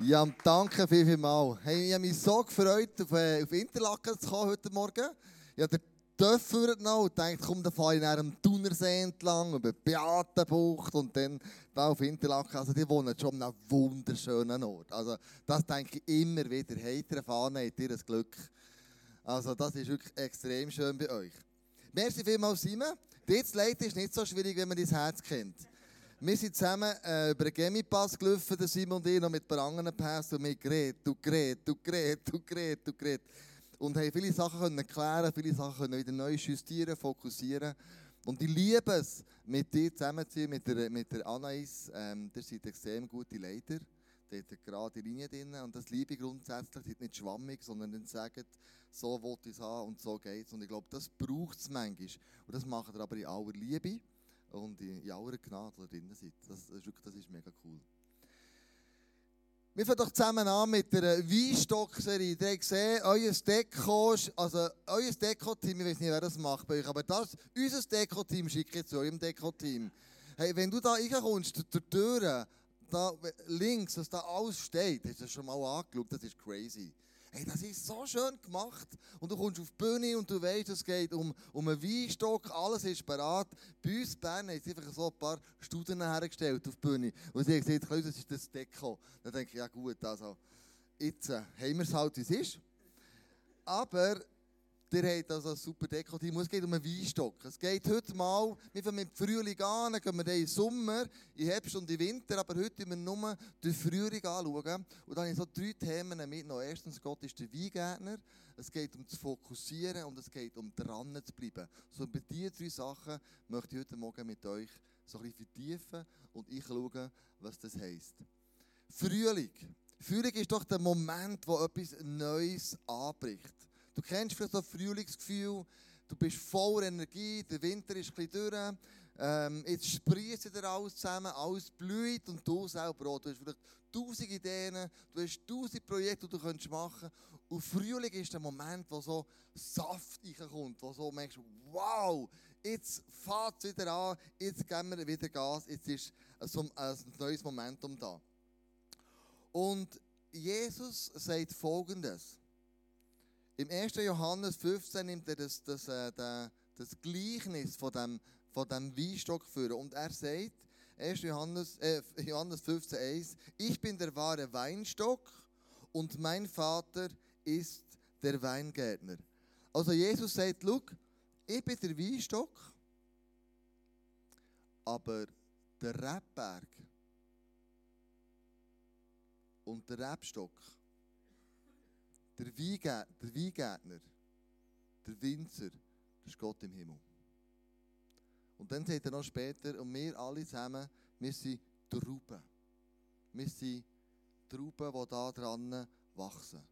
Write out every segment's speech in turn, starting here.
Ja, danke viel, viel mal. Hey, ich habe mich so gefreut, auf, äh, auf Interlaken zu kommen heute Morgen. Ich habe den Töpfer noch und dachte, komm, dann fahre ich nach dem Thunersee entlang, über die Beatenbucht und dann da auf Interlaken. Also die wohnen schon an einem wunderschönen Ort. Also das denke ich immer wieder. Heiter fahren, habt ihr ein Glück. Also das ist wirklich extrem schön bei euch. Merci vielmals, Simon. Dir zu leiten ist nicht so schwierig, wenn man dein Herz kennt. Wir sind zusammen äh, über den Gemipass gelaufen, der Simon und ich, noch mit ein paar anderen Pässen und wir geredet und geredet und geredet und geredet und geredet. Und haben viele Sachen können klären, viele Sachen können wieder neu justieren, fokussieren. Und ich liebe es, mit dir zusammenzuziehen, mit der, mit der Anais. Ähm, ihr seid extrem gute Leiter. Da hat eine gerade Linie drin. Und das liebe ich grundsätzlich. Die nicht schwammig, sondern dann sagen, so wollte ich es haben und so geht es. Und ich glaube, das braucht es manchmal. Und das macht ihr aber in aller Liebe und in aller Gnade drin seid. Das, ist, wirklich, das ist mega cool. Wir fangen doch zusammen an mit der Weinstock-Serie. Ihr habt gesehen, euer Deko, also euer Deko-Team, ich weiß nicht, wer das macht bei euch, aber das, unser Deko-Team schicke ich zu eurem Deko-Team. Hey, wenn du da reinkommst, durch Tür, da links, was da alles steht, hast du das schon mal angeschaut, das ist crazy. Hey, das ist so schön gemacht. Und du kommst auf die Bühne und du weißt, es geht um, um einen Weinstock, alles ist bereit. Bei uns in Bern haben sie einfach so ein paar Studien hergestellt auf die Bühne. Und sie haben gesagt, das ist das Deko. Dann denke ich, ja gut, also, jetzt äh, haben wir es halt, wie es ist. Aber Ihr habt also ein super Deko-Team. Es geht um einen Weinstock. Es geht heute mal, wir fangen mit Frühling an, dann gehen wir den Sommer, in Herbst und in Winter, aber heute schauen wir nur den Frühling anschauen. Und dann habe ich so drei Themen mit. Erstens, Gott ist der Weingärtner. Es geht um zu fokussieren und es geht um dran zu bleiben. So bei diesen drei Sachen möchte ich heute Morgen mit euch so ein bisschen vertiefen und ich schauen, was das heisst. Frühling. Frühling ist doch der Moment, wo etwas Neues anbricht. Du kennst vielleicht ein Frühlingsgefühl, du bist voller Energie, der Winter ist ein durch, ähm, jetzt sprießt wieder alles zusammen, alles blüht und du selber auch. Du hast vielleicht tausend Ideen, du hast tausend Projekte, die du machen könntest. Und Frühling ist der Moment, wo so Saft reinkommt, wo so merkst, wow, jetzt fährt es wieder an, jetzt geben wir wieder Gas, jetzt ist ein, ein neues Momentum da. Und Jesus sagt Folgendes. Im 1. Johannes 15 nimmt er das, das, äh, das Gleichnis von dem, von dem Weinstock für. Und er sagt, 1. Johannes, äh, Johannes 15, 1, ich bin der wahre Weinstock und mein Vater ist der Weingärtner. Also Jesus sagt, look, ich bin der Weinstock, aber der Rebberg und der Rebstock der Weingärtner, der, Weingärtner, der Winzer, das ist Gott im Himmel. Und dann sagt er noch später, und wir alle zusammen, wir sind Trauben. Wir sind Trauben, die da dran wachsen.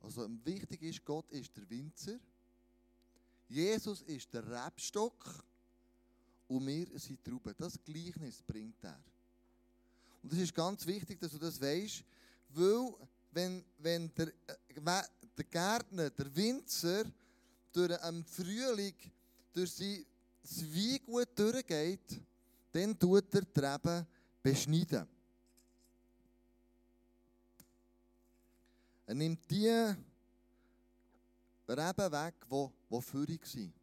Also wichtig ist, Gott ist der Winzer, Jesus ist der Rebstock und wir sind Trauben. Das Gleichnis bringt er. Und es ist ganz wichtig, dass du das weißt, weil wenn, wenn der, äh, der Gärtner, der Winzer, durch einen Frühling durch sein Weingut durchgeht, dann tut er die Reben beschneiden. Er nimmt die Reben weg, die, die führig sind.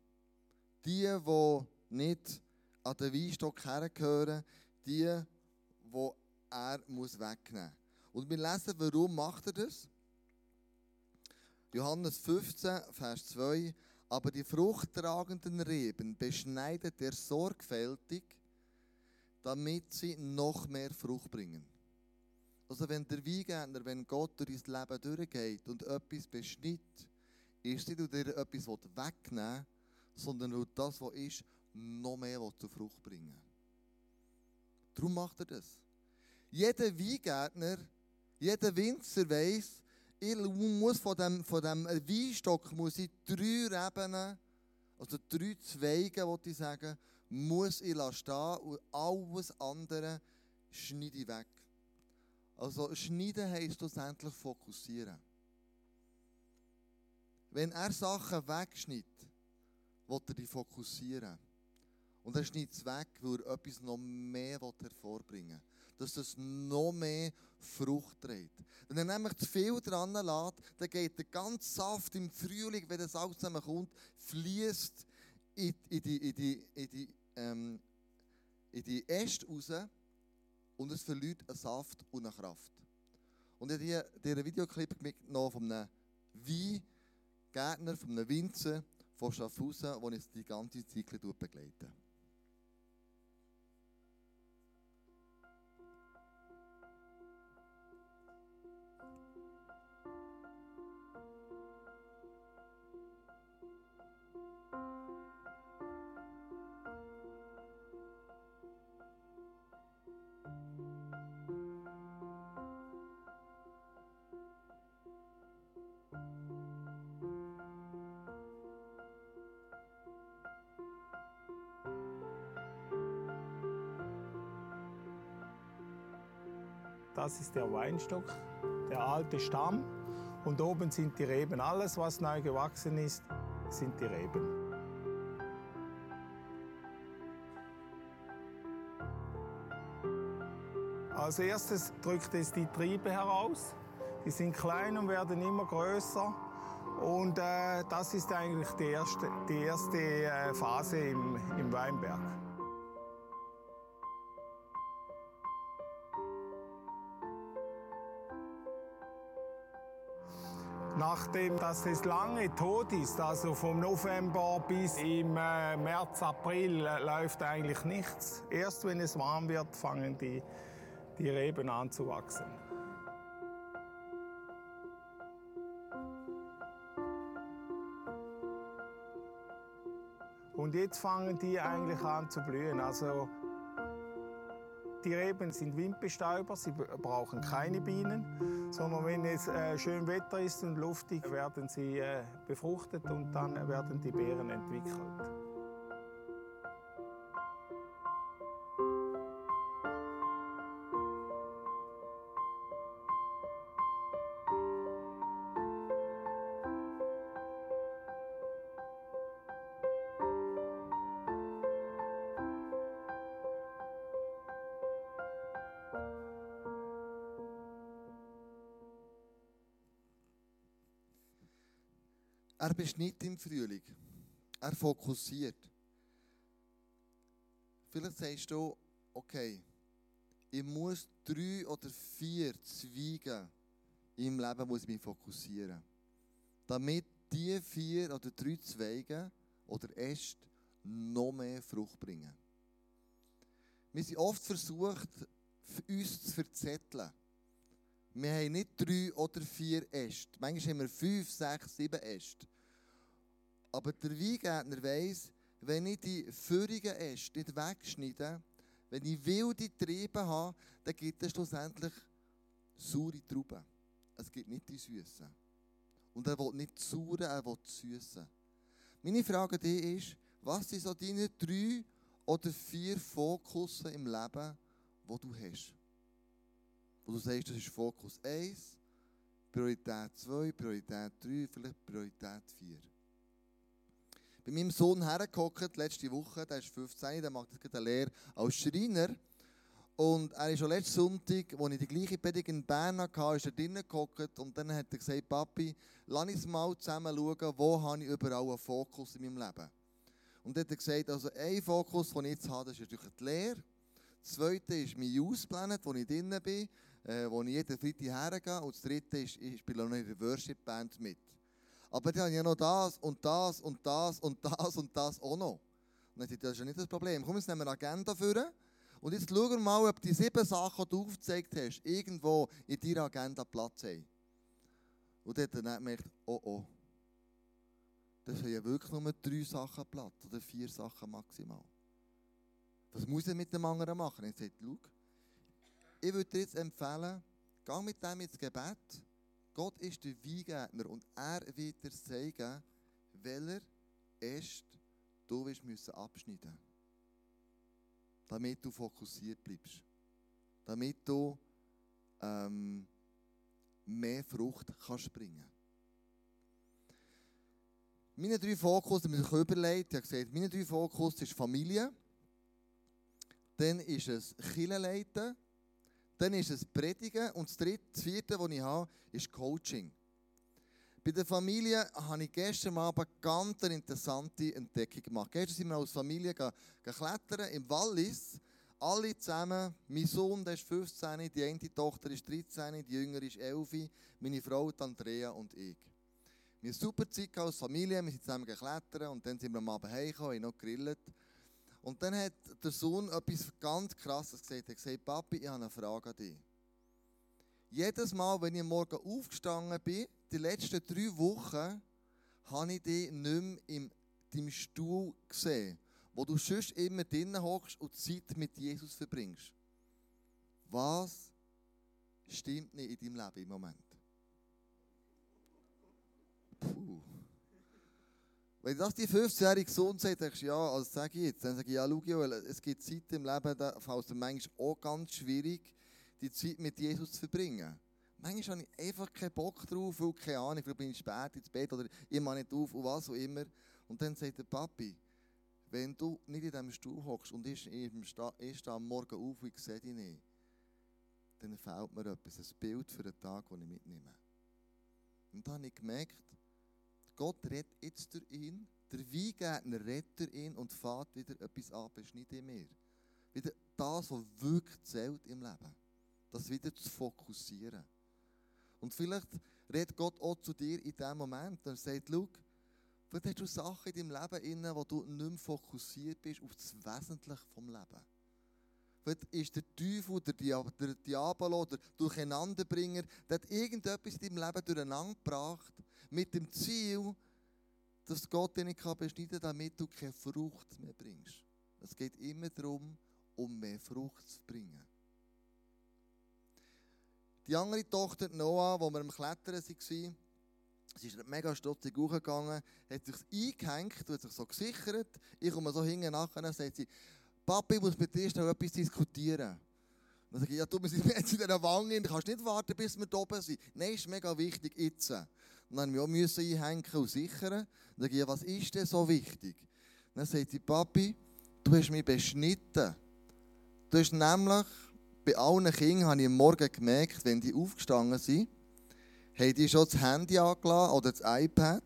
Die, die nicht an den Weinstock hergehören, die, die er muss wegnehmen muss. Und wir lesen, warum macht er das? Johannes 15, Vers 2. Aber die fruchttragenden Reben beschneidet er sorgfältig, damit sie noch mehr Frucht bringen. Also wenn der Weingärtner, wenn Gott durch dein Leben durchgeht und etwas beschnitt, ist nicht, weil er etwas wegnehmen will, sondern weil das, was ist, noch mehr zur Frucht bringen Darum macht er das. Jeder Weingärtner jeder Winzer weiß, ich muss von dem, von dem Weinstock muss ich drei Reben, also drei Zweige, wollte ich sagen, muss ich stehen und alles andere schneide ich weg. Also schneiden heisst schlussendlich fokussieren. Wenn er Sachen wegschneidet, will er die fokussieren. Und er schneidet es weg, weil er etwas noch mehr hervorbringen will dass das noch mehr Frucht trägt. Wenn er nämlich zu viel dran lässt, dann geht der ganze Saft im Frühling, wenn das alles zusammenkommt, fließt ähm, in die Äste raus und es verliert einen Saft und eine Kraft. Und ich habe diesen Videoclip mitgenommen von einem Weingärtner, von einem Winzer von Schaffhausen, der uns die ganze Zeit begleitet. Das ist der Weinstock, der alte Stamm. Und oben sind die Reben. Alles, was neu gewachsen ist, sind die Reben. Als erstes drückt es die Triebe heraus. Die sind klein und werden immer größer. Und äh, das ist eigentlich die erste, die erste äh, Phase im, im Weinberg. Nachdem dass es lange tot ist, also vom November bis im äh, März, April, äh, läuft eigentlich nichts. Erst wenn es warm wird, fangen die, die Reben an zu wachsen. Und jetzt fangen die eigentlich an zu blühen. Also die Reben sind Windbestäuber, sie brauchen keine Bienen, sondern wenn es äh, schön Wetter ist und luftig, werden sie äh, befruchtet und dann werden die Beeren entwickelt. Er beschnitt im Frühling. Er fokussiert. Vielleicht sagst du, okay, ich muss drei oder vier Zweige im Leben muss ich mich fokussieren. Damit die vier oder drei Zweige oder Äste noch mehr Frucht bringen. Wir sind oft versucht, uns zu verzetteln. Wir haben nicht drei oder vier Äste. Manchmal haben wir fünf, sechs, sieben Äste. Aber der Weingärtner weiss, wenn ich die führigen Äste nicht wegschneide, wenn ich wilde Triebe habe, dann gibt es schlussendlich saure Trauben. Es gibt nicht die süßen. Und er will nicht sauren, er will süßen. Meine Frage an dich ist, was sind so deine drei oder vier Fokusse im Leben, die du hast? Wo du sagst, das ist Fokus 1, Priorität 2, Priorität 3, vielleicht Priorität 4 bei meinem Sohn hergehockt, letzte Woche, der ist 15, der macht jetzt eine Lehre als Schreiner. Und er ist schon letzten Sonntag, als ich die gleiche Predigt in Bern hatte, ist er drinnen gehockt und dann hat er gesagt, Papi, lass uns mal zusammen schauen, wo habe ich überall einen Fokus in meinem Leben. Und dann hat er gesagt, also ein Fokus, den ich jetzt habe, das ist natürlich die Lehre. Das zweite ist mein Youth Planet, wo ich drinnen bin, äh, wo ich jeden Freitag hergehe. Und das dritte ist, ich spiele noch in der Worship Band mit. Aber die haben ja noch das und das und das und das und das auch noch. Und dann dachte das ist ja nicht das Problem. Komm, jetzt nehmen wir eine Agenda für. Und jetzt schauen wir mal, ob die sieben Sachen, die du aufgezeigt hast, irgendwo in deiner Agenda Platz haben. Und dann hat er dann gemerkt, oh oh, das haben ja wirklich nur drei Sachen Platz oder vier Sachen maximal. Was muss ich mit dem anderen machen? Ich sagte, schau, ich würde dir jetzt empfehlen, geh mit dem ins Gebet Gott ist der Weingärtner und er wird dir zeigen, welcher Äst du müssen abschneiden damit du fokussiert bleibst. Damit du ähm, mehr Frucht kannst bringen Meine drei Fokus, die ich überlegt habe gesagt, meine drei Fokus ist Familie, dann ist es Kirchenleiten, Dann ist es Predigen. Und das dritte, das vierte, das ich habe, ist Coaching. Bei der Familie habe ich gestern Abend eine ganz interessante Entdeckung gemacht. Gestern sind wir als Familie geklettert im Wallis. Alle zusammen. Mein Sohn der ist 15, die eine Tochter ist 13, die jüngere ist 11, meine Frau Andrea und ich. Wir haben super Zeit als Familie, wir sind zusammen geklettert und dann sind wir am Abend heimgekommen, haben noch gegrillt. Und dann hat der Sohn etwas ganz Krasses gesagt. Er hat gesagt, Papi, ich habe eine Frage an dich. Jedes Mal, wenn ich morgen aufgestanden bin, die letzten drei Wochen, habe ich dich nicht mehr in deinem Stuhl gesehen, wo du sonst immer drinnen hockst und Zeit mit Jesus verbringst. Was stimmt nicht in deinem Leben im Moment? Wenn das die 15-jährige Sohn sagt, denkst du, ja, also sage ich jetzt, dann sage ich, ja, schau, es gibt Zeiten im Leben, da fällt es manchmal auch ganz schwierig, die Zeit mit Jesus zu verbringen. Manchmal habe ich einfach keinen Bock drauf, weil keine Ahnung, vielleicht bin ich spät ins Bett oder ich mache nicht auf und was auch immer. Und dann sagt der Papi, wenn du nicht in diesem Stuhl hockst und ich, stehe am Morgen auf und ich sehe dich nicht, dann fehlt mir etwas, ein Bild für den Tag, den ich mitnehme. Und dann habe ich gemerkt, Gott redet jetzt durch ihn, der Weingärtner redet durch ihn und fährt wieder etwas an, beschneidet in mir. Wieder das, was wirklich zählt im Leben. Das wieder zu fokussieren. Und vielleicht redet Gott auch zu dir in diesem Moment und sagt, schau, vielleicht hast du Sachen in deinem Leben wo du nicht mehr fokussiert bist auf das Wesentliche vom Leben. Ist der Teufel, der, der Diabolo, der Durcheinanderbringer, der hat irgendetwas in deinem Leben durcheinander gebracht, mit dem Ziel, dass Gott dich nicht beschneiden kann, damit du keine Frucht mehr bringst. Es geht immer darum, um mehr Frucht zu bringen. Die andere Tochter Noah, wo wir am Klettern waren, sie ist mega stutzig hochgegangen, hat sich eingehängt, hat sich so gesichert. Ich komme so hinten nachher sagt sie, Papi, ich muss mit dir noch etwas diskutieren. Dann sage ich, ja, du, wir sind jetzt in dieser Wange, du kannst nicht warten, bis wir da oben sind. Nein, ist mega wichtig, jetzt. Und dann mussten wir auch einhängen und sichern. Dann sage ich, ja, was ist denn so wichtig? Dann sagt sie, Papi, du hast mich beschnitten. Du hast nämlich, bei allen Kindern habe ich am Morgen gemerkt, wenn die aufgestanden sind, haben die schon das Handy angelassen oder das iPad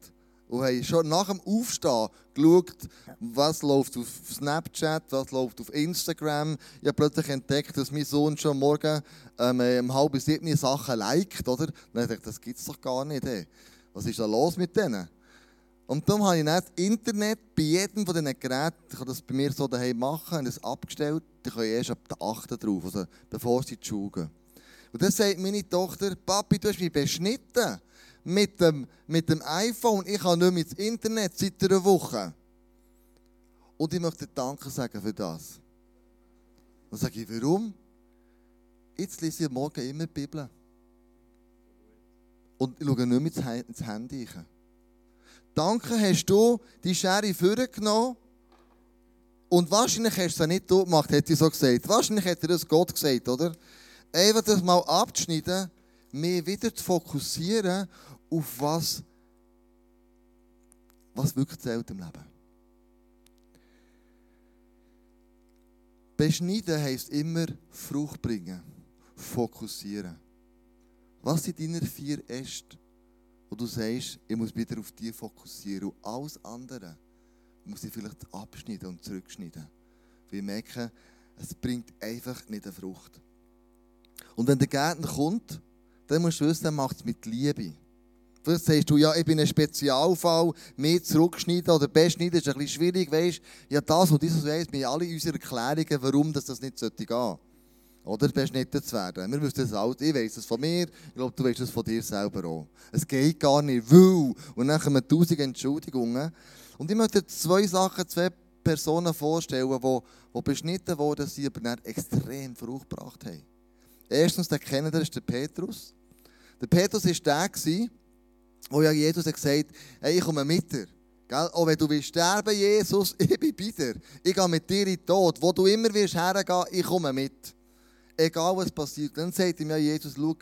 und haben schon nach dem Aufstehen geschaut, was läuft auf Snapchat, was läuft auf Instagram. Ich habe plötzlich entdeckt, dass mein Sohn schon morgen ähm, um halb sieben Sachen liked, oder? Dann dachte ich, das gibt es doch gar nicht. Ey. Was ist da los mit denen? Und darum habe ich dann das Internet bei jedem von diesen Geräten, ich kann das bei mir so daheim machen, und das abgestellt, die können erst ab der 8. drauf, also bevor sie in die Schule gehen. Und dann sagt meine Tochter, Papi, du hast mich beschnitten mit dem, mit dem iPhone. Ich habe nicht mehr ins Internet seit einer Woche. Und ich möchte Danke sagen für das. Dann sage ich, warum? Jetzt lese ich morgen immer die Bibel. Und ich schaue nicht mehr ins Handy. Danke, hast du die Schere vorgenommen. Und wahrscheinlich hast du es nicht du gemacht, hätte ich so gesagt. Wahrscheinlich hätte das Gott gesagt, oder? Einfach das mal abzuschneiden, mehr wieder zu fokussieren auf was, was wirklich zählt im Leben. Beschneiden heisst immer Frucht bringen, fokussieren. Was sind deine vier Äste, wo du sagst, ich muss wieder auf die fokussieren und alles andere muss ich vielleicht abschneiden und zurückschneiden. Wir merken, es bringt einfach nicht eine Frucht. Und wenn der Gärtner kommt, dann musst du wissen, er macht es mit Liebe. Vielleicht sagst du, ja, ich bin ein Spezialfall, mehr zurückschneiden oder beschneiden ist ein bisschen schwierig, weißt Ja, das und dieses weiss, wir alle unsere Erklärungen, warum das, das nicht sollte. Oder beschnitten zu werden. Wir wissen das alles. Ich weiss es von mir, ich glaube, du weißt es von dir selber auch. Es geht gar nicht, weil. Und dann kommen tausend Entschuldigungen. Und ich möchte zwei Sachen, zwei Personen vorstellen, die, die beschnitten wurden, sie aber dann extrem Frucht gebracht haben. Erstens, der kennen das ist der Petrus. Der Petrus war der, wo ja Jesus hat gesagt hey, ich komme mit dir. Gell? Auch wenn du willst sterben, Jesus, ich bin bei dir. Ich gehe mit dir in den Tod. Wo du immer wirst hergehen, ich komme mit. Egal was passiert. Dann sagt ihm ja Jesus, schau,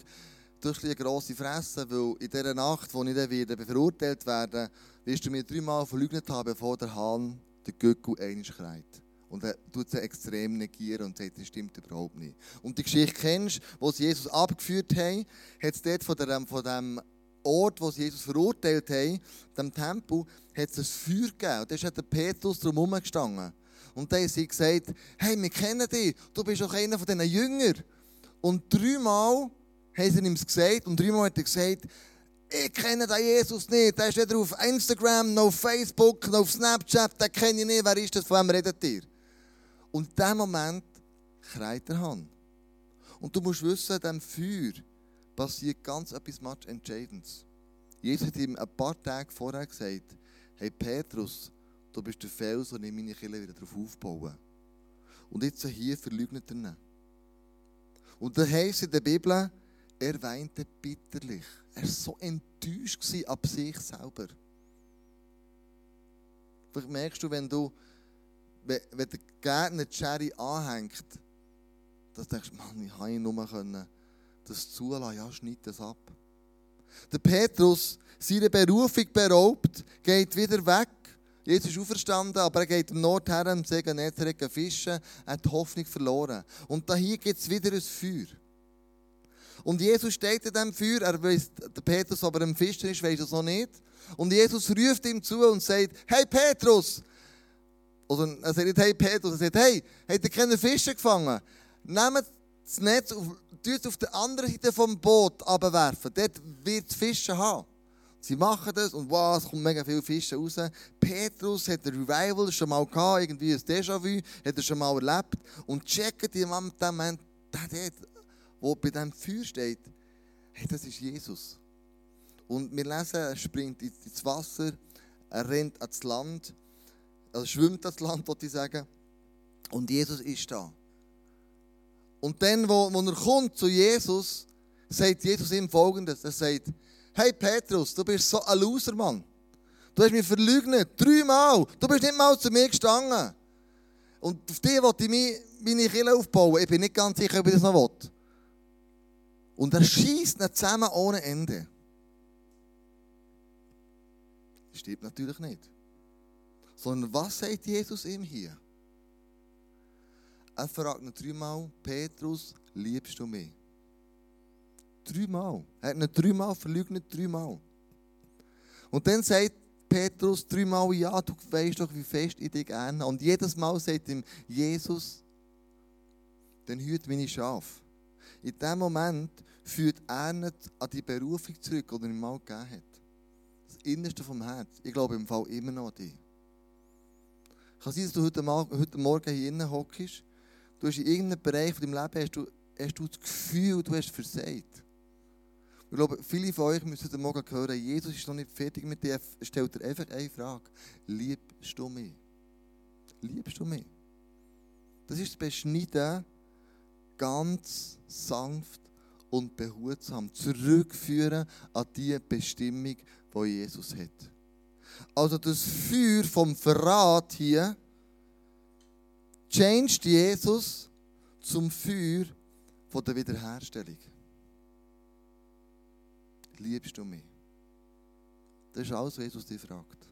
du hast eine grosse Fresse, weil in dieser Nacht, wo ich dann wieder verurteilt werde, wirst du mir dreimal verleugnet haben, bevor der Hahn der Göckel einmal schreit. Und er tut sie extrem negieren und sagt, das stimmt überhaupt nicht. Und die Geschichte kennst, wo sie Jesus abgeführt haben, hat es dort von dem, von dem Ort, wo sie Jesus verurteilt haben, dem Tempel, hat es ein Feuer gegeben. Und da ist der Petrus drum herumgestanden. Und dann haben sie gesagt, hey, wir kennen dich, du bist doch einer von diesen Jüngern. Und dreimal haben sie ihm gesagt und dreimal hat er gesagt, ich kenne den Jesus nicht. Der ist weder auf Instagram, noch auf Facebook, noch auf Snapchat. Den kenne ich nicht. Wer ist das? Von wem redet ihr? Und in dem Moment kreit der Hand. Und du musst wissen, diesem Feuer passiert ganz etwas Entscheidendes. Jesus hat ihm ein paar Tage vorher gesagt, hey Petrus, du bist der Fels und ich meine Kinder wieder darauf aufbauen. Und jetzt hier verleugnet er ihn. Und da heißt in der Bibel, er weinte bitterlich. Er war so enttäuscht ab sich selber. Vielleicht merkst du, wenn du, wenn, der Gärtner Cherry anhängt, dass du denkst, Mann, ich habe ihn nur können, das zulassen, ja, schneid das ab. Der Petrus, seine Berufung beraubt, geht wieder weg. Jesus ist auferstanden, aber er geht im Nord her, im See Genezareth fischen, er hat die Hoffnung verloren. Und da hier gibt es wieder ein Feuer. Und Jesus steht in diesem Feuer, er weiß, der Petrus aber ein Fischer ist, weiß es noch nicht. Und Jesus ruft ihm zu und sagt, hey Petrus! Oder er sagt nicht, hey Petrus, er sagt, hey, habt ihr keine Fische gefangen? Nehmt das Netz auf, auf der anderen Seite vom Boot abwerfen. Dort wird Fische haben. Sie machen das und wow, es kommen mega viele Fische raus. Petrus hat ein Revival schon mal gehabt, irgendwie ein Déjà-vu, hat er schon mal erlebt. Und checken die dem Moment, der dort wo bei diesem Feuer steht, hey, das ist Jesus. Und wir lesen, er springt ins Wasser, er rennt ans Land, er schwimmt ans Land, wollte ich sagen. Und Jesus ist da. Und dann, wo, wo er kommt zu Jesus, sagt Jesus ihm folgendes: Er sagt, Hey Petrus, du bist so ein Loser, Mann. Du hast mich verleugnet, dreimal. Du bist nicht mal zu mir gestanden. Und auf die wollte ich meine Kille aufbauen. Ich bin nicht ganz sicher, ob ich das noch will. Und er schießt nicht zusammen ohne Ende. Das stimmt natürlich nicht. Sondern was sagt Jesus ihm hier? Er fragt ihn dreimal, Petrus, liebst du mich? Dreimal. Er hat ihn dreimal verleugnet, dreimal. Und dann sagt Petrus dreimal, ja, du weißt doch, wie fest ich dich gerne Und jedes Mal sagt ihm, Jesus, dann hüt meine Schafe. In dem Moment führt er nicht an die Berufung zurück, die er ihm mal gegeben hat. Das Innerste vom Herz. Ich glaube im Fall immer noch an dich. Kann sein, dass du heute, Morgen hier innen hockst. Du hast in irgendeinem Bereich von deinem Leben hast du, hast du das Gefühl, du hast versagt. Ich glaube, viele von euch müssen heute Morgen hören, Jesus ist noch nicht fertig mit dir. Stellt dir einfach eine Frage. Liebst du mich? Liebst du mich? Das ist das Beschneiden ganz sanft und behutsam zurückführen an die Bestimmung, die Jesus hat. Also das Feuer vom Verrat hier changed Jesus zum Feuer von der Wiederherstellung. Liebst du mich? Das ist alles, was Jesus dich fragt.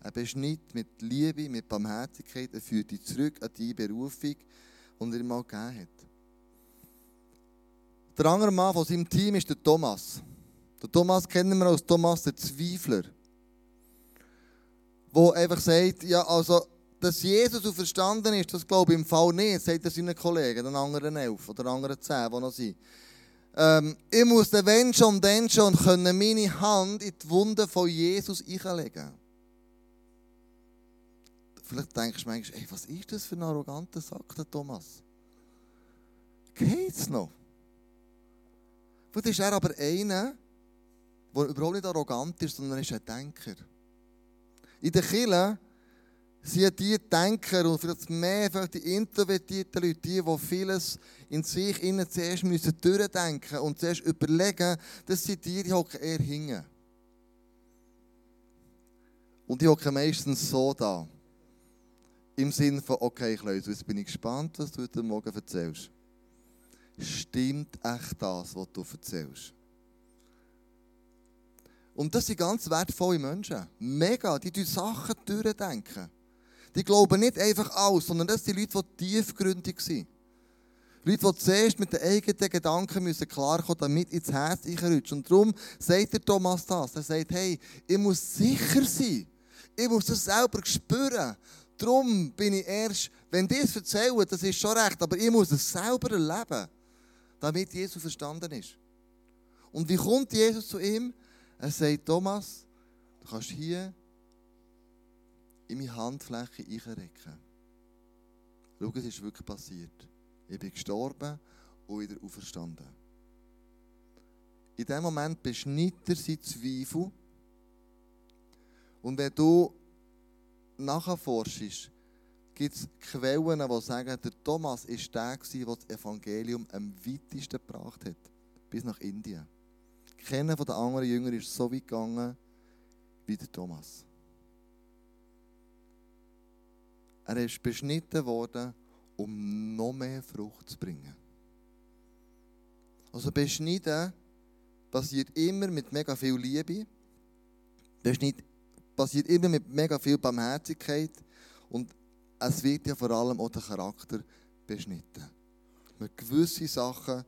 Er beschnitt mit Liebe, mit Barmherzigkeit, er führt dich zurück an die Berufung, die er ihm mal gegeben hat. Der andere Mann von seinem Team ist der Thomas. Der Thomas kennen wir als Thomas der Zweifler. Wo einfach sagt, ja, also, dass Jesus so verstanden ist, das glaube ich im Fall nicht, sagt er seinen Kollegen, den anderen elf oder den anderen zehn, die noch sind. Ähm, ich muss den wenn schon, dann schon können meine Hand in die Wunde von Jesus einlegen. Vielleicht denkst du manchmal, ey, was ist das für ein arroganter Sack, der Thomas? Geht's noch? Vielleicht ist er aber einer, der überhaupt nicht arrogant ist, sondern er ist ein Denker. In der Kirche sind die Denker und vielleicht mehr vielleicht die introvertierten Leute, die, die vieles in sich innen zuerst müssen durchdenken und zuerst überlegen, das sind die, die eher hinten. Und die hocken meistens so da. Im Sinne von, okay, Klaus, jetzt bin ich gespannt, was du heute Morgen erzählst. Stimmt echt das, was du erzählst? Und das sind ganz wertvolle Menschen. Mega, die durch Sachen durchdenken. Die glauben nicht einfach alles, sondern das sind Leute, die tiefgründig sind. Leute, die zuerst mit den eigenen Gedanken müssen klarkommen damit ins Herz reinrutschen. Und darum sagt der Thomas das. Er sagt, hey, ich muss sicher sein. Ich muss das selber spüren. Darum bin ich erst, wenn die es erzählen, das ist schon recht, aber ich muss es selber erleben, damit Jesus verstanden ist. Und wie kommt Jesus zu ihm? Er sagt, Thomas, du kannst hier in meine Handfläche einrecken. Schau, es ist wirklich passiert. Ich bin gestorben und wieder auferstanden. In dem Moment beschneidet er seinen Zweifel. Und wenn du nachforschst, gibt es Quellen, die sagen, der Thomas war der, der das Evangelium am weitesten gebracht hat. Bis nach Indien. Keiner der anderen Jünger ist so weit gegangen wie der Thomas. Er ist beschnitten worden, um noch mehr Frucht zu bringen. Also beschneiden passiert immer mit mega viel Liebe. Beschneiden passiert immer mit mega viel Barmherzigkeit. Und es wird ja vor allem auch der Charakter beschnitten. Man gewisse Sachen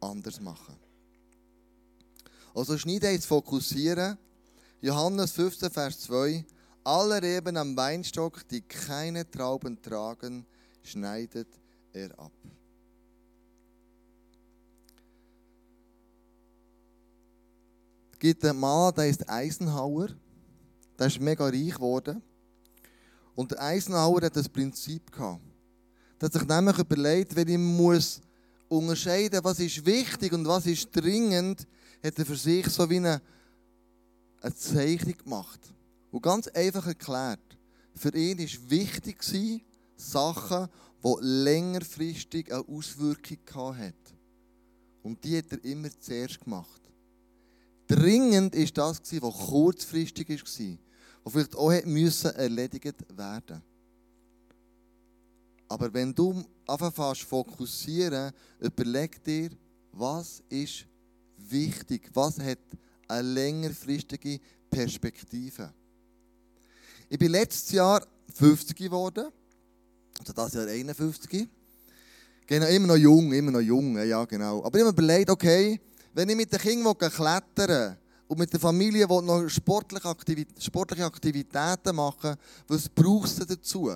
anders machen. Also schneiden jetzt fokussieren. Johannes 15, Vers 2. Alle Reben am Weinstock, die keine Trauben tragen, schneidet er ab. Es gibt einen Mann, der ist Eisenhower. Der ist mega reich geworden. Und der Eisenhower hat das Prinzip gehabt. Er hat sich nämlich überlegt, wenn ich muss unterscheiden, was ist wichtig und was ist dringend, hat er für sich so wie eine, eine Zeichnung gemacht. Und ganz einfach erklärt, für ihn war wichtig, Sachen, die längerfristig eine Auswirkung hatten. Und die hat er immer zuerst gemacht. Dringend war das, was kurzfristig war, was vielleicht auch müssen erledigt werden Aber wenn du anfängst fokussieren, überleg dir, was ist wichtig, was hat eine längerfristige Perspektive. Ich bin letztes Jahr 50 geworden also das Jahr 51. Genau, immer noch jung, immer noch jung, ja genau. Aber ich habe mir überlegt, okay, wenn ich mit den Kindern klettern und mit der Familie noch sportliche, Aktivitä sportliche Aktivitäten machen was brauchst du dazu?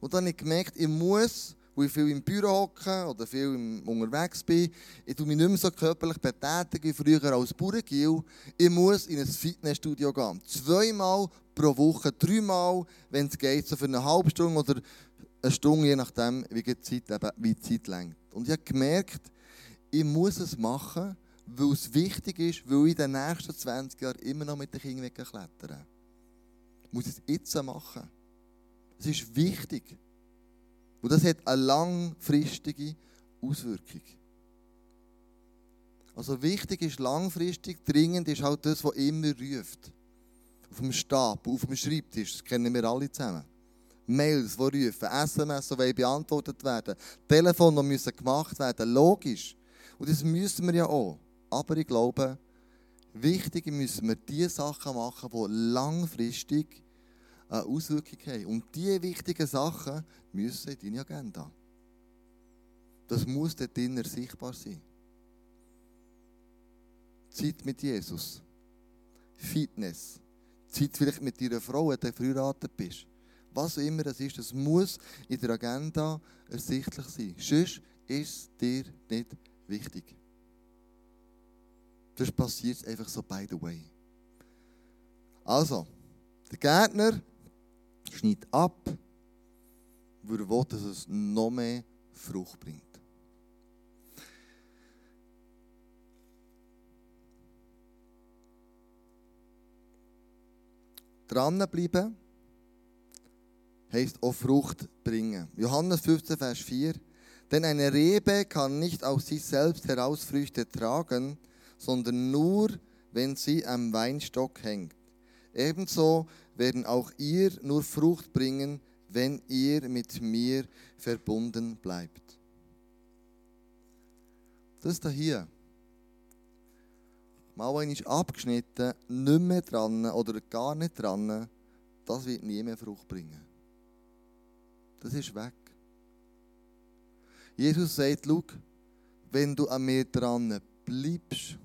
Und dann habe ich gemerkt, ich muss, wo ich viel im Büro hocke oder viel unterwegs bin, ich tue mich nicht mehr so körperlich betätigen wie früher als Bauerngil. Ich muss in ein Fitnessstudio gehen. Zweimal pro Woche, dreimal, wenn es geht, so für eine halbe Stunde oder eine Stunde, je nachdem, wie die Zeit, wie die Zeit längt. Und ich habe gemerkt, ich muss es machen, weil es wichtig ist, weil ich in den nächsten 20 Jahren immer noch mit den Kindern klettern Ich muss es jetzt machen. Es ist wichtig. Und das hat eine langfristige Auswirkung. Also wichtig ist langfristig, dringend ist halt das, was immer ruft. Auf dem Stab, auf dem Schreibtisch, das kennen wir alle zusammen. Mails, die rufen, SMS, die beantwortet werden, Telefon, die müssen gemacht werden, logisch. Und das müssen wir ja auch. Aber ich glaube, wichtig müssen wir die Sachen machen, die langfristig eine Auswirkung haben. Und diese wichtigen Sachen müssen in deine Agenda. Das muss dort drinnen sichtbar sein. Zeit mit Jesus. Fitness. Zeit vielleicht mit deiner Frau, wenn du verheiratet bist was immer es ist, das muss in der Agenda ersichtlich sein. Sonst ist es dir nicht wichtig. Das passiert einfach so by the way. Also, der Gärtner schneidet ab, weil er will, dass es noch mehr Frucht bringt. Dranbleiben heißt auch Frucht bringen. Johannes 15, Vers 4. Denn eine Rebe kann nicht aus sich selbst heraus Früchte tragen, sondern nur, wenn sie am Weinstock hängt. Ebenso werden auch ihr nur Frucht bringen, wenn ihr mit mir verbunden bleibt. Das da hier mal einmal abgeschnitten, nicht mehr dran oder gar nicht dran, das wird nie mehr Frucht bringen. Das ist weg. Jesus sagt, schau, wenn du an mir dran bleibst,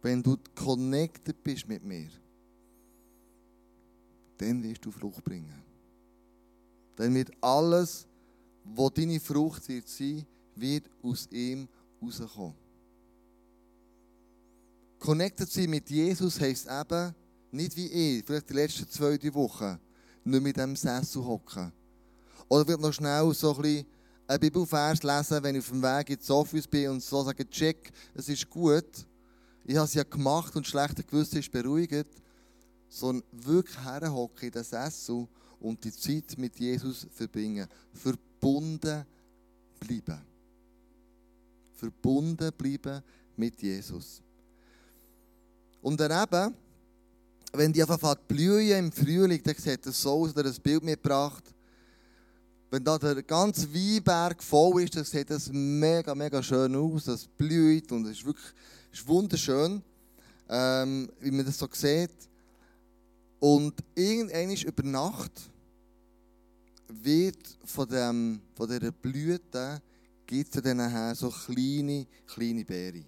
wenn du connected bist mit mir, dann wirst du Frucht bringen. Dann wird alles, was deine Frucht wird sein, wird aus ihm rauskommen. Connected sein mit Jesus heisst eben, nicht wie ich, vielleicht die letzten zwei, drei Wochen, nicht mit dem Sessel hocken. Oder vielleicht noch schnell so ein bisschen einen Bibelvers lesen, wenn ich auf dem Weg ins Office bin und so sagen, check, es ist gut. Ich habe es ja gemacht und schlechter Gewissen ist beruhigt. Sondern wirklich herhocken in den Sessel und die Zeit mit Jesus verbringen. Verbunden bleiben. Verbunden bleiben mit Jesus. Und dann eben, wenn die einfach blühen im Frühling, dann sieht das so aus, oder ein Bild mitgebracht. Wenn da der ganze Weinberg voll ist, dann sieht das mega, mega schön aus. Das blüht und es ist wirklich ist wunderschön, ähm, wie man das so sieht. Und irgendwann über Nacht wird von, dem, von dieser Blüte gibt es dann nachher so kleine, kleine Beeren.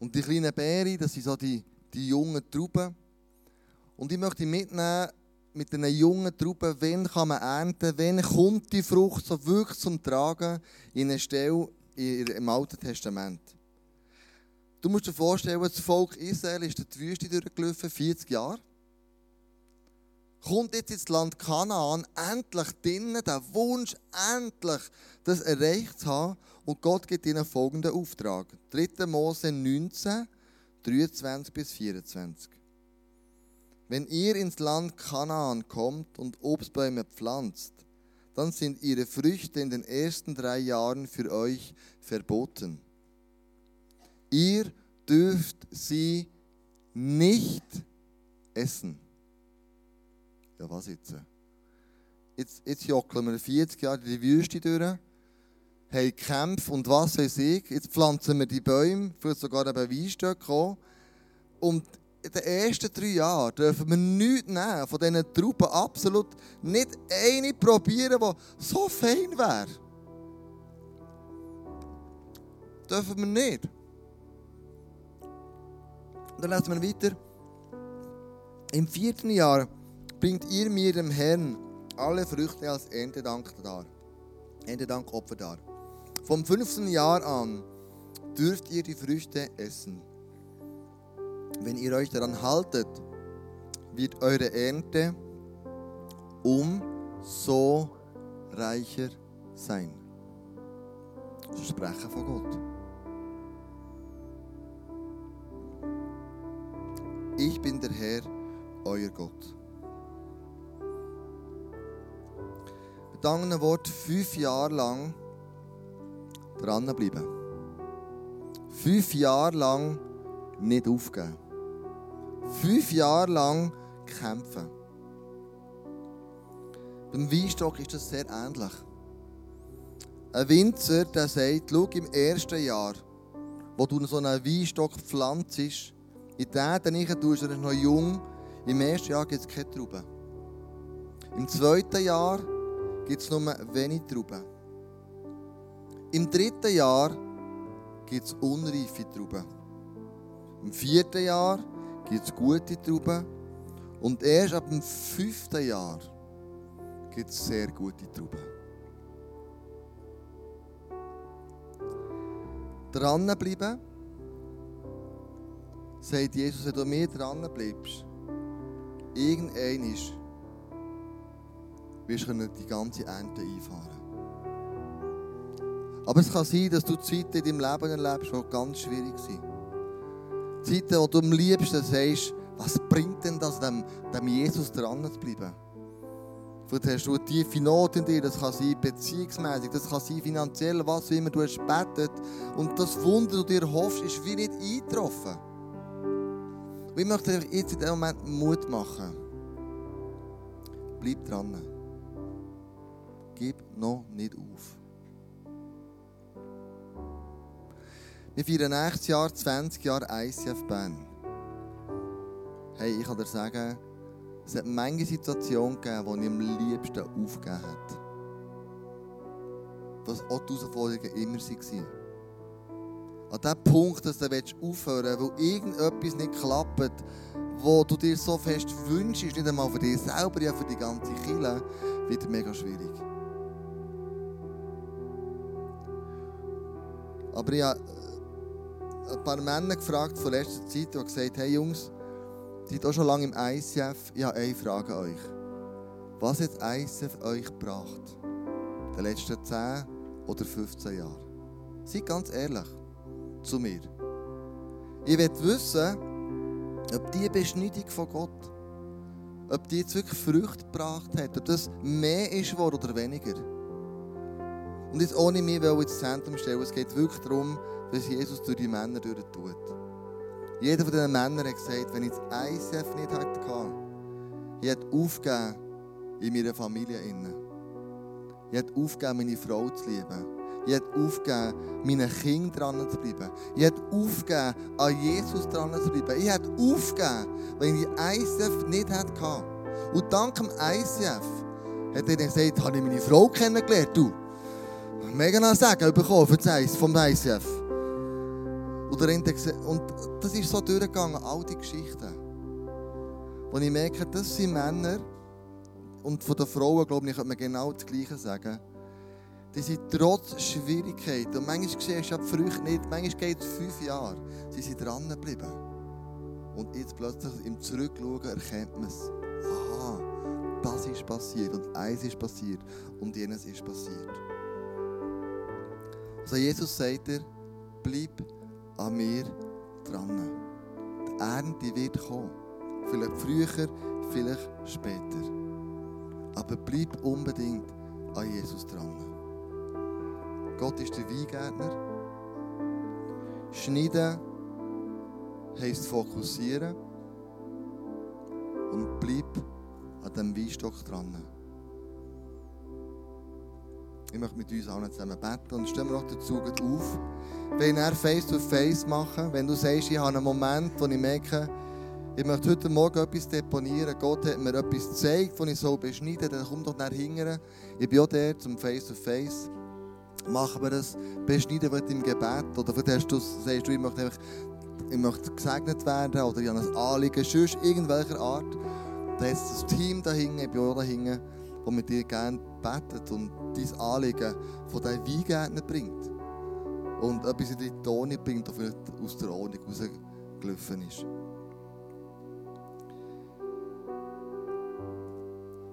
Und die kleinen Beeren, das sind so die, die jungen Trauben. Und ich möchte mitnehmen, mit den jungen Trauben, wann kann man ernten, wann kommt die Frucht so wirklich zum Tragen in einer Stelle im Alten Testament. Du musst dir vorstellen, das Volk Israel ist durch die Wüste durchgelaufen, 40 Jahre. Kommt jetzt ins Land Kanaan, endlich drinnen, der Wunsch, endlich das erreicht zu haben. Und Gott gibt ihnen folgenden Auftrag. 3. Mose 19, 23 bis 24. Wenn ihr ins Land Kanaan kommt und Obstbäume pflanzt, dann sind ihre Früchte in den ersten drei Jahren für euch verboten. Ihr dürft sie nicht essen. Ja, was jetzt? Jetzt, jetzt jockeln wir 40 Jahre in die Wüste durch, haben Kämpfe und was weiß ich. Jetzt pflanzen wir die Bäume, vielleicht sogar eben Weinstöcke. Und in den ersten drei Jahren dürfen wir nichts nehmen von diesen Trauben. Absolut nicht eine probieren, die so fein wäre. Dürfen wir nicht. Dann lesen wir weiter. Im vierten Jahr bringt ihr mir dem Herrn alle Früchte als Erntedank dar. Erntedankopfer dar. Vom fünften Jahr an dürft ihr die Früchte essen. Wenn ihr euch daran haltet, wird eure Ernte umso reicher sein. Das Sprechen von Gott. Ich bin der Herr, euer Gott. Mit anderen Worten, fünf Jahre lang dranbleiben. Fünf Jahre lang nicht aufgeben fünf Jahre lang kämpfen. Beim Weinstock ist das sehr ähnlich. Ein Winzer, der sagt, schau, im ersten Jahr, wo du so einen Weinstock pflanzt, in den tust du noch jung, im ersten Jahr gibt es keine Trauben. Im zweiten Jahr gibt es nur wenig Trauben. Im dritten Jahr gibt es unreife Trauben. Im vierten Jahr gibt es gute Trauben. Und erst ab dem fünften Jahr gibt es sehr gute Trauben. Dranbleiben, sagt Jesus, wenn du mir dran bleibst, irgendein ist, wirst du die ganze Ernte einfahren. Aber es kann sein, dass du Zeiten in deinem Leben erlebst, die ganz schwierig sind. Zeiten, wo du am liebsten sagst, was bringt denn das, dem, dem Jesus dran zu bleiben? Vielleicht hast du eine tiefe Not in dir, das kann sein beziehungsmäßig, das kann sein finanziell, was auch immer du hast betet. Und das Wunder, das du dir hoffst, ist wie nicht eingetroffen. Und ich möchte dir jetzt in diesem Moment Mut machen. Bleib dran. Gib noch nicht auf. Wir feiern nächstes Jahr 20 Jahre ICF Bern. Hey, ich kann dir sagen, es hat manche Situationen gegeben, wo ich am liebsten aufgegeben habe. Was auch die Herausforderungen immer waren. An dem Punkt, dass du aufhören willst, weil irgendetwas nicht klappt, wo du dir so fest wünschst, nicht einmal für dich selber, ja für die ganze Kille, wird mega schwierig. Aber ich habe ein paar Männer gefragt von letzter Zeit, die gesagt hey Jungs, ihr seid auch schon lange im ICF, ich habe eine Frage an euch. Was hat ICF euch gebracht? In den letzten 10 oder 15 Jahren? Seid ganz ehrlich zu mir. Ich will wissen, ob diese Beschneidung von Gott, ob die jetzt wirklich Früchte gebracht hat, ob das mehr ist oder weniger. Und jetzt ohne mich ins Zentrum stellen, es geht wirklich darum, was Jesus durch die Männer tut. Jeder von diesen Männern hat gesagt, wenn ich das ICF nicht hatte, ich hätte aufgegeben in meiner Familie. Ich hätte aufgegeben, meine Frau zu lieben. Ich hätte aufgegeben, meinen Kindern dran zu bleiben. Ich hätte aufgegeben, an Jesus dran zu bleiben. Ich hätte aufgegeben, wenn ich ICF nicht hatte. Und dank dem ICF hat er dann gesagt, habe ich meine Frau kennengelernt. Du, mega noch Sagen bekommen für das vom ICF. Und das ist so durchgegangen, all die Geschichten. Und ich merke, das sind Männer, und von den Frauen, glaube ich, könnte man genau das Gleiche sagen die sind trotz Schwierigkeiten, und manchmal siehst du früh nicht, manchmal geht es fünf Jahre, sie sind dran geblieben. Und jetzt plötzlich im Zurückschauen erkennt man es. Aha, das ist passiert und eins ist passiert und jenes ist passiert. Also Jesus sagt dir, bleib an mir dran. Die Ernte wird kommen. Vielleicht früher, vielleicht später. Aber bleib unbedingt an Jesus dran. Gott ist der Weingärtner. Schneiden heisst fokussieren und bleib an dem Weinstock dran. Ich möchte mit uns allen zusammen beten und stellen wir auch dazu auf. Wenn er face to face machen, wenn du sagst, ich habe einen Moment, wo ich merke, ich möchte heute Morgen etwas deponieren, Gott hat mir etwas gezeigt, das ich so beschneiden dann komm doch nachher hingern. Ich bin auch der zum face to face machen wir das, beschneiden wir im Gebet. Oder vielleicht du, sagst du, ich möchte, einfach, ich möchte gesegnet werden oder ich habe ein Anliegen, sonst irgendwelcher Art. Da ist das Team dahinter, ich bin auch dahinter, das mit dir gerne betet und dein Anliegen von deinem Weingärtner bringt. Und etwas in die Tone bringt, das vielleicht aus der Ordnung rausgelaufen ist.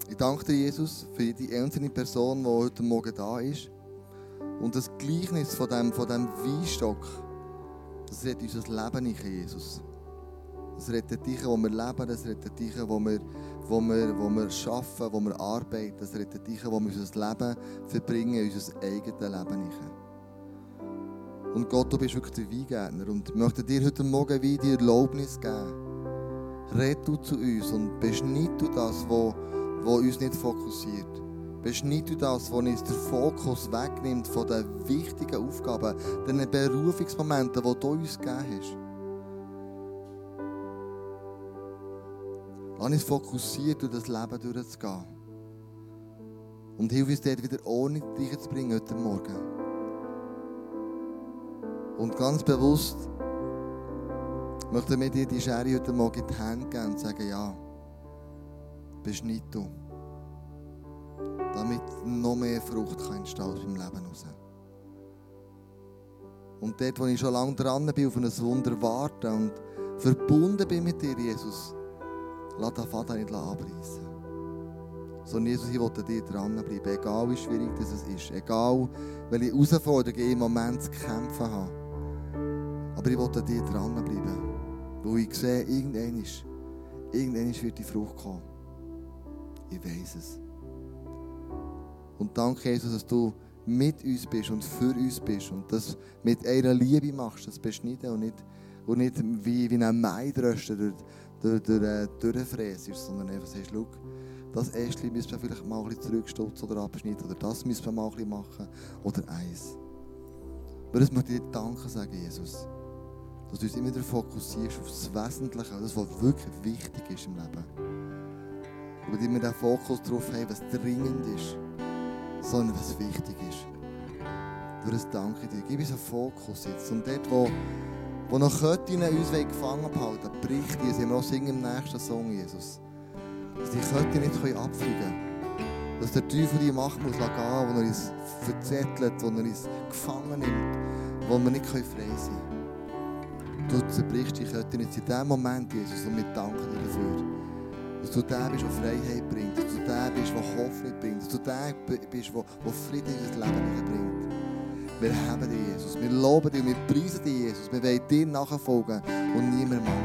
Ich danke dir, Jesus, für die einzelne Person, die heute Morgen da ist. Und das Gleichnis von dem, von dem Weinstock, das rettet unser Leben nicht, Jesus. Das rettet dich, wo wir leben, das rettet dich, wo wir, wo wir, wo wir arbeiten, wo wir arbeiten, das rettet dich, wo wir unser Leben verbringen, unser eigenes Leben nicht. Und Gott, du bist wirklich der Weingärtner und ich möchte dir heute Morgen wie die Erlaubnis geben. Red du zu uns und beschneid du das, was uns nicht fokussiert. Beschneid du das, was uns den Fokus wegnimmt von den wichtigen Aufgaben, den Berufungsmomenten, die du uns gegeben hast. Lass uns fokussiert durch das Leben durchzugehen. Und hilf uns dort wieder ohne dich zu bringen heute Morgen. Und ganz bewusst möchten wir dir die Schere heute Morgen in die Hände geben und sagen, ja, beschneid du damit noch mehr Frucht kann entstehen aus meinem Leben raus. Und dort, wo ich schon lange dran bin, auf ein Wunder warten und verbunden bin mit dir, Jesus, lass den Vater nicht abreißen. Sondern Jesus, ich will an dir dranbleiben, egal wie schwierig das ist, egal welche Herausforderungen ich im Moment zu kämpfen habe. Aber ich will an dir dranbleiben, weil ich sehe, irgendwann, irgendwann wird die Frucht kommen. Ich weiß es. Und danke, Jesus, dass du mit uns bist und für uns bist und das mit einer Liebe machst, das beschneiden und nicht, und nicht wie, wie ein Maidröster durch, durch, durch, äh, durchfräst, sondern einfach sagst, schau, das Ästchen müssen wir vielleicht mal ein bisschen zurückstutzen oder abschneiden oder das müssen wir mal ein bisschen machen oder eins. Aber das möchte ich dir danken sagen, Jesus. Dass du uns immer wieder fokussierst auf das Wesentliche, das, was wirklich wichtig ist im Leben. Und immer den Fokus darauf haben, was dringend ist, sondern was wichtig ist. Für das danke dir. Gib uns einen Fokus jetzt. Und dort, wo, wo noch Köttinnen uns gefangen behalten bricht die, sie wir singen im nächsten Song, Jesus. Dass die Köttinnen nicht abfliegen können. Dass der Teufel die Macht muss gehen, wo er uns verzettelt, wo er uns gefangen nimmt, wo wir nicht frei sein können. Du zerbrichst die Köttinnen jetzt in diesem Moment, Jesus, und wir danken dir dafür. Dass du der bist, der Freiheit bringt. Der bist, der Hoffnung bringt. Dass du der bist, der Frieden in unser Leben bringt. Wir haben dich, Jesus. Wir loben dich und wir preisen dich, Jesus. Wir wollen dir nachfolgen und niemandem